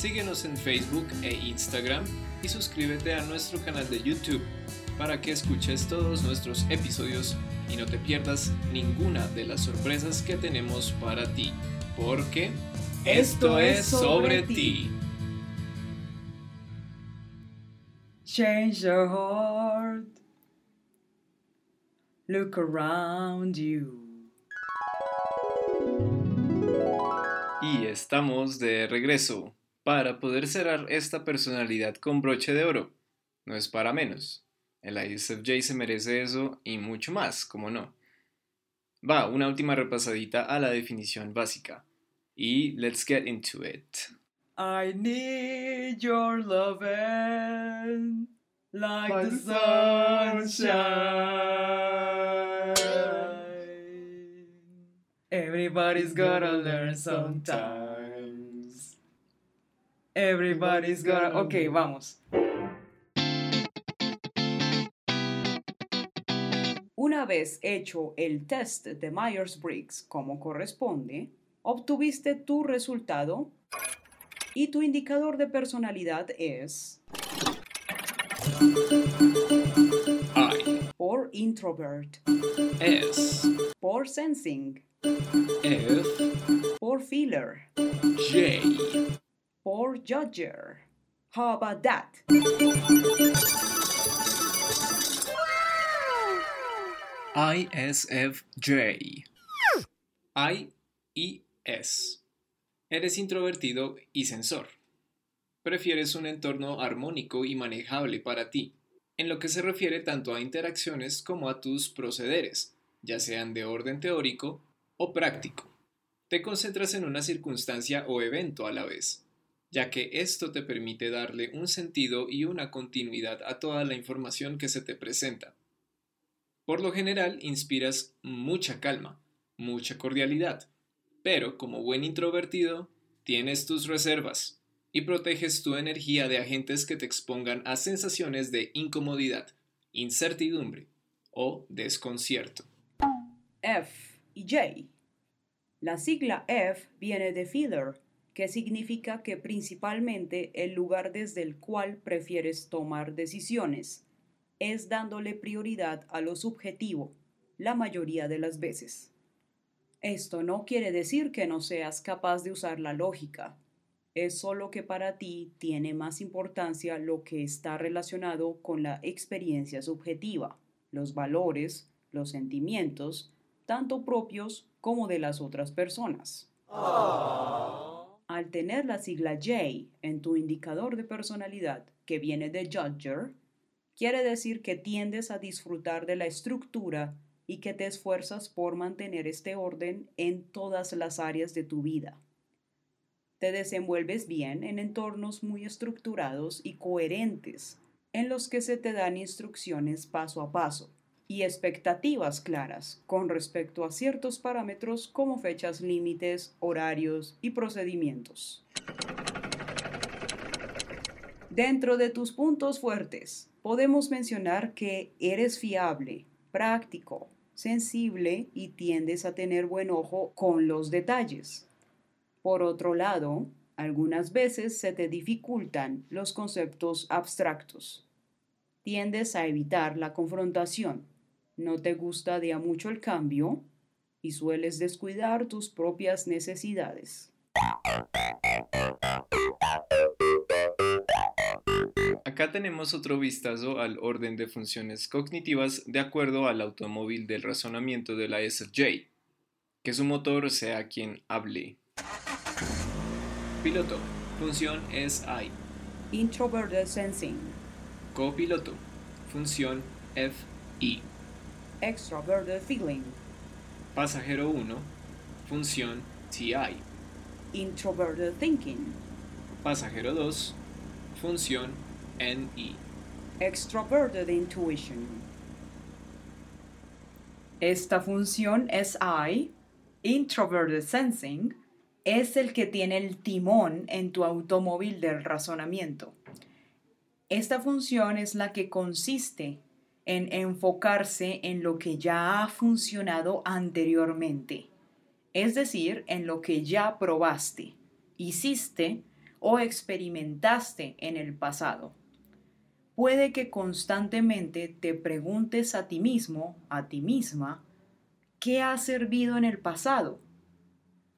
Síguenos en Facebook e Instagram y suscríbete a nuestro canal de YouTube para que escuches todos nuestros episodios y no te pierdas ninguna de las sorpresas que tenemos para ti, porque esto es sobre ti. Change your heart. Look around you. Y estamos de regreso para poder cerrar esta personalidad con broche de oro. No es para menos. El ISFJ se merece eso y mucho más, como no. Va, una última repasadita a la definición básica. Y let's get into it. I need your love like Like the sunshine. Everybody's gotta learn sometimes. Everybody's gotta. Ok, vamos. Una vez hecho el test de Myers-Briggs como corresponde, obtuviste tu resultado y tu indicador de personalidad es I, por introvert, S, por sensing, F, por feeler, J. por judger. How about that? ISFJ. I y S. Eres introvertido y sensor. Prefieres un entorno armónico y manejable para ti, en lo que se refiere tanto a interacciones como a tus procederes, ya sean de orden teórico o práctico. Te concentras en una circunstancia o evento a la vez, ya que esto te permite darle un sentido y una continuidad a toda la información que se te presenta. Por lo general inspiras mucha calma, mucha cordialidad, pero como buen introvertido tienes tus reservas y proteges tu energía de agentes que te expongan a sensaciones de incomodidad, incertidumbre o desconcierto. F y J. La sigla F viene de feeler, que significa que principalmente el lugar desde el cual prefieres tomar decisiones es dándole prioridad a lo subjetivo, la mayoría de las veces. Esto no quiere decir que no seas capaz de usar la lógica, es solo que para ti tiene más importancia lo que está relacionado con la experiencia subjetiva, los valores, los sentimientos, tanto propios como de las otras personas. Al tener la sigla J en tu indicador de personalidad, que viene de Judger, quiere decir que tiendes a disfrutar de la estructura y que te esfuerzas por mantener este orden en todas las áreas de tu vida. Te desenvuelves bien en entornos muy estructurados y coherentes, en los que se te dan instrucciones paso a paso y expectativas claras con respecto a ciertos parámetros como fechas límites, horarios y procedimientos. Dentro de tus puntos fuertes, podemos mencionar que eres fiable, práctico, sensible y tiendes a tener buen ojo con los detalles. Por otro lado, algunas veces se te dificultan los conceptos abstractos. Tiendes a evitar la confrontación, no te gusta de a mucho el cambio y sueles descuidar tus propias necesidades. Acá tenemos otro vistazo al orden de funciones cognitivas de acuerdo al automóvil del razonamiento de la ISFJ, que su motor sea quien hable. Piloto. Función es I. Introverted sensing, Copiloto. Función FI. Extroverted feeling, Pasajero 1. Función TI. introverted thinking, Pasajero 2, función NI. Extroverted Intuition. Esta función es I, Introverted Sensing, es el que tiene el timón en tu automóvil del razonamiento. Esta función es la que consiste en enfocarse en lo que ya ha funcionado anteriormente, es decir, en lo que ya probaste, hiciste o experimentaste en el pasado. Puede que constantemente te preguntes a ti mismo, a ti misma, ¿qué ha servido en el pasado?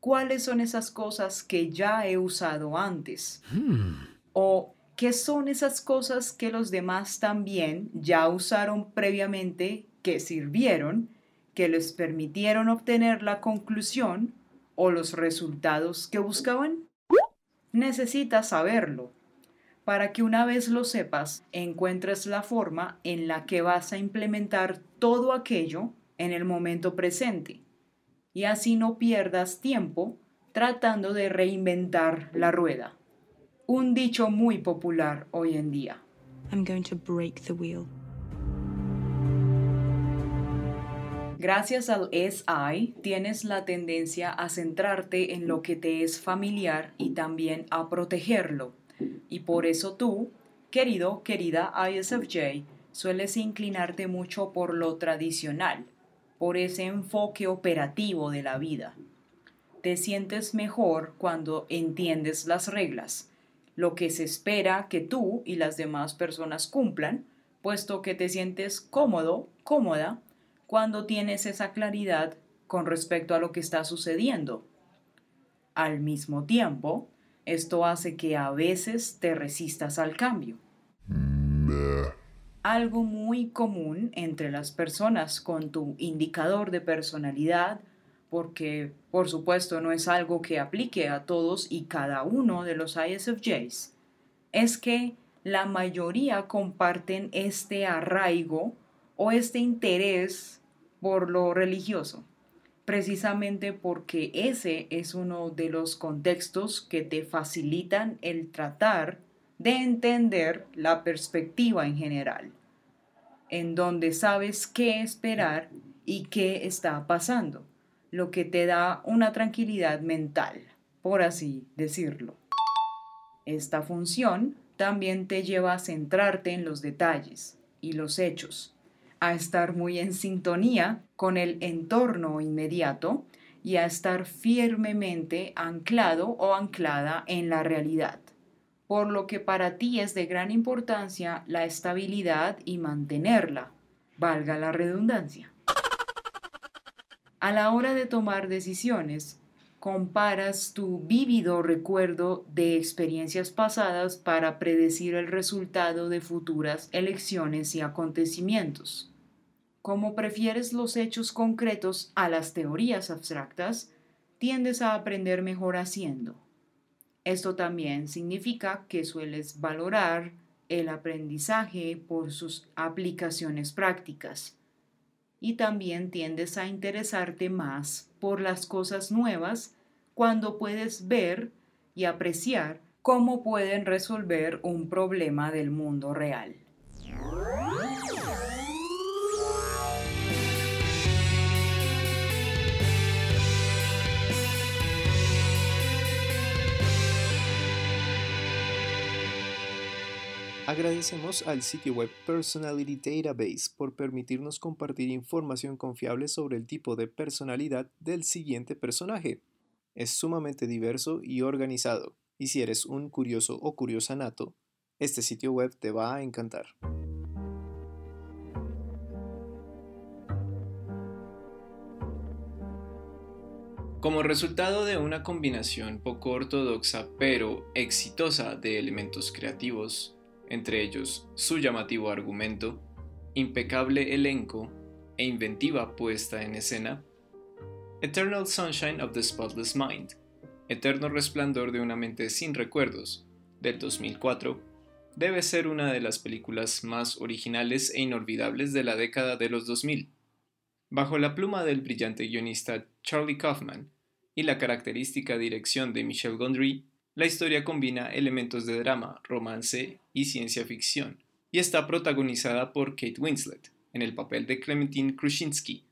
¿Cuáles son esas cosas que ya he usado antes? ¿O qué son esas cosas que los demás también ya usaron previamente, que sirvieron, que les permitieron obtener la conclusión o los resultados que buscaban? Necesitas saberlo para que una vez lo sepas, encuentres la forma en la que vas a implementar todo aquello en el momento presente y así no pierdas tiempo tratando de reinventar la rueda. Un dicho muy popular hoy en día. I'm going to break the wheel. Gracias al SI tienes la tendencia a centrarte en lo que te es familiar y también a protegerlo. Y por eso tú, querido, querida ISFJ, sueles inclinarte mucho por lo tradicional, por ese enfoque operativo de la vida. Te sientes mejor cuando entiendes las reglas, lo que se espera que tú y las demás personas cumplan, puesto que te sientes cómodo, cómoda, cuando tienes esa claridad con respecto a lo que está sucediendo. Al mismo tiempo, esto hace que a veces te resistas al cambio. Algo muy común entre las personas con tu indicador de personalidad, porque por supuesto no es algo que aplique a todos y cada uno de los ISFJs, es que la mayoría comparten este arraigo o este interés por lo religioso, precisamente porque ese es uno de los contextos que te facilitan el tratar de entender la perspectiva en general, en donde sabes qué esperar y qué está pasando, lo que te da una tranquilidad mental, por así decirlo. Esta función también te lleva a centrarte en los detalles y los hechos, a estar muy en sintonía con el entorno inmediato y a estar firmemente anclado o anclada en la realidad por lo que para ti es de gran importancia la estabilidad y mantenerla, valga la redundancia. A la hora de tomar decisiones, comparas tu vívido recuerdo de experiencias pasadas para predecir el resultado de futuras elecciones y acontecimientos. Como prefieres los hechos concretos a las teorías abstractas, tiendes a aprender mejor haciendo. Esto también significa que sueles valorar el aprendizaje por sus aplicaciones prácticas y también tiendes a interesarte más por las cosas nuevas cuando puedes ver y apreciar cómo pueden resolver un problema del mundo real. Agradecemos al sitio web Personality Database por permitirnos compartir información confiable sobre el tipo de personalidad del siguiente personaje. Es sumamente diverso y organizado, y si eres un curioso o curiosa nato, este sitio web te va a encantar. Como resultado de una combinación poco ortodoxa pero exitosa de elementos creativos, entre ellos su llamativo argumento, impecable elenco e inventiva puesta en escena, Eternal Sunshine of the Spotless Mind, Eterno Resplandor de una mente sin recuerdos, del 2004, debe ser una de las películas más originales e inolvidables de la década de los 2000. Bajo la pluma del brillante guionista Charlie Kaufman y la característica dirección de Michel Gondry, La historia combina elementos de drama, romance y ciencia ficción, y está protagonizada por Kate Winslet, en el papel de Clementine Krushinsky,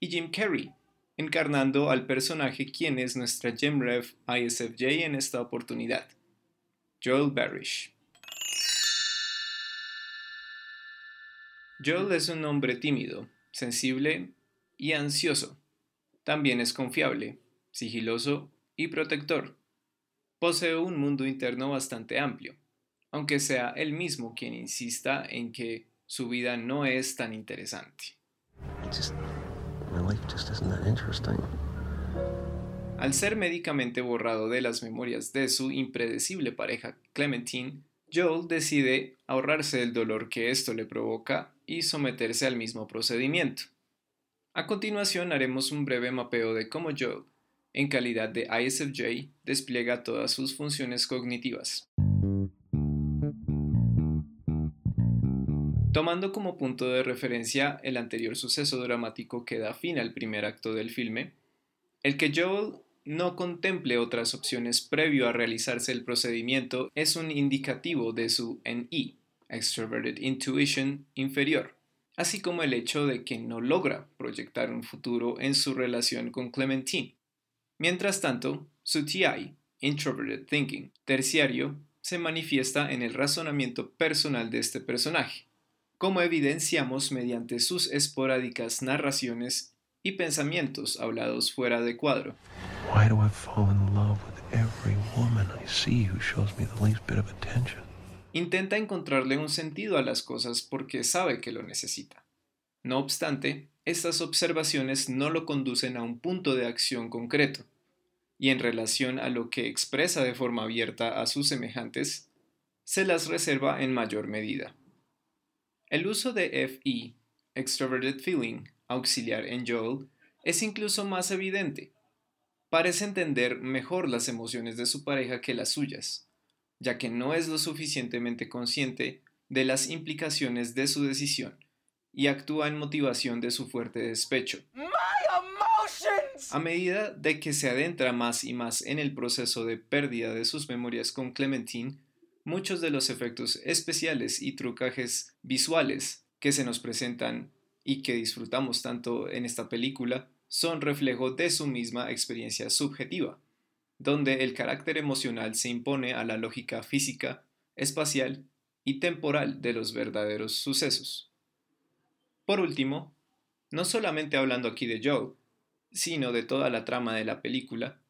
y Jim Carrey, encarnando al personaje quien es nuestra GemRev ISFJ en esta oportunidad, Joel Barish. Joel es un hombre tímido, sensible y ansioso. También es confiable, sigiloso y protector. Posee un mundo interno bastante amplio, aunque sea él mismo quien insista en que su vida no es tan interesante. Al ser médicamente borrado de las memorias de su impredecible pareja Clementine, Joel decide ahorrarse el dolor que esto le provoca y someterse al mismo procedimiento. A continuación haremos un breve mapeo de cómo Joel, en calidad de ISFJ, despliega todas sus funciones cognitivas. Tomando como punto de referencia el anterior suceso dramático que da fin al primer acto del filme, el que Joel no contemple otras opciones previo a realizarse el procedimiento es un indicativo de su NI, Extroverted Intuition inferior, así como el hecho de que no logra proyectar un futuro en su relación con Clementine. Mientras tanto, su TI, Introverted Thinking, terciario, se manifiesta en el razonamiento personal de este personaje, como evidenciamos mediante sus esporádicas narraciones y pensamientos hablados fuera de cuadro. Intenta encontrarle un sentido a las cosas porque sabe que lo necesita. No obstante, estas observaciones no lo conducen a un punto de acción concreto, y en relación a lo que expresa de forma abierta a sus semejantes, se las reserva en mayor medida. El uso de FE, Extroverted Feeling, auxiliar en Joel, es incluso más evidente. Parece entender mejor las emociones de su pareja que las suyas, ya que no es lo suficientemente consciente de las implicaciones de su decisión y actúa en motivación de su fuerte despecho. A medida de que se adentra más y más en el proceso de pérdida de sus memorias con Clementine, muchos de los efectos especiales y trucajes visuales que se nos presentan y que disfrutamos tanto en esta película son reflejo de su misma experiencia subjetiva, donde el carácter emocional se impone a la lógica física, espacial y temporal de los verdaderos sucesos. Por último, no solamente hablando aquí de Joe, sino de toda la trama de la película,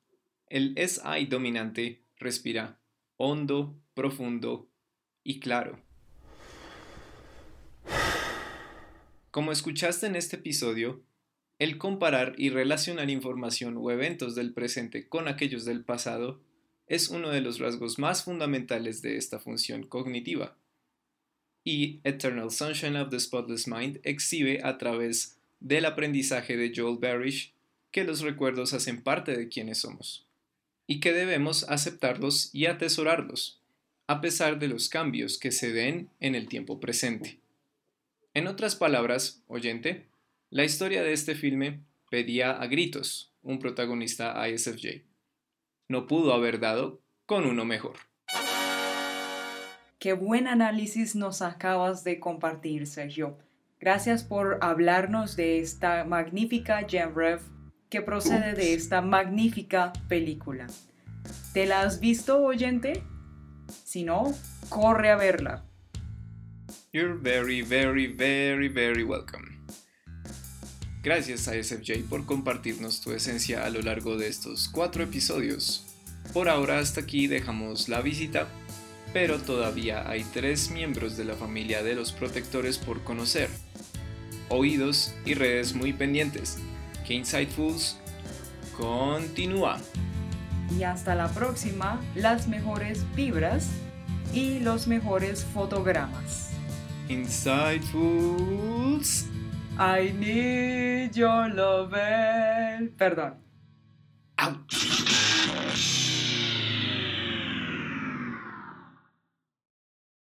el SI dominante respira hondo, profundo y claro. Como escuchaste en este episodio, el comparar y relacionar información o eventos del presente con aquellos del pasado es uno de los rasgos más fundamentales de esta función cognitiva. Y Eternal Sunshine of the Spotless Mind exhibe a través del aprendizaje de Joel Barish que los recuerdos hacen parte de quienes somos y que debemos aceptarlos y atesorarlos, a pesar de los cambios que se den en el tiempo presente. En otras palabras, oyente, la historia de este filme pedía a gritos un protagonista ISFJ. No pudo haber dado con uno mejor. Qué buen análisis nos acabas de compartir, Sergio. Gracias por hablarnos de esta magnífica GemRev que procede de esta magnífica película. ¿Te la has visto, oyente? Si no, corre a verla. You're very, very, very, very welcome. Gracias a SFJ por compartirnos tu esencia a lo largo de estos cuatro episodios. Por ahora hasta aquí dejamos la visita, pero todavía hay tres miembros de la familia de los protectores por conocer. Oídos y redes muy pendientes que Insightfuls continúa. Y hasta la próxima, las mejores vibras y los mejores fotogramas. Insightfuls. I need your love. Perdón. Ouch.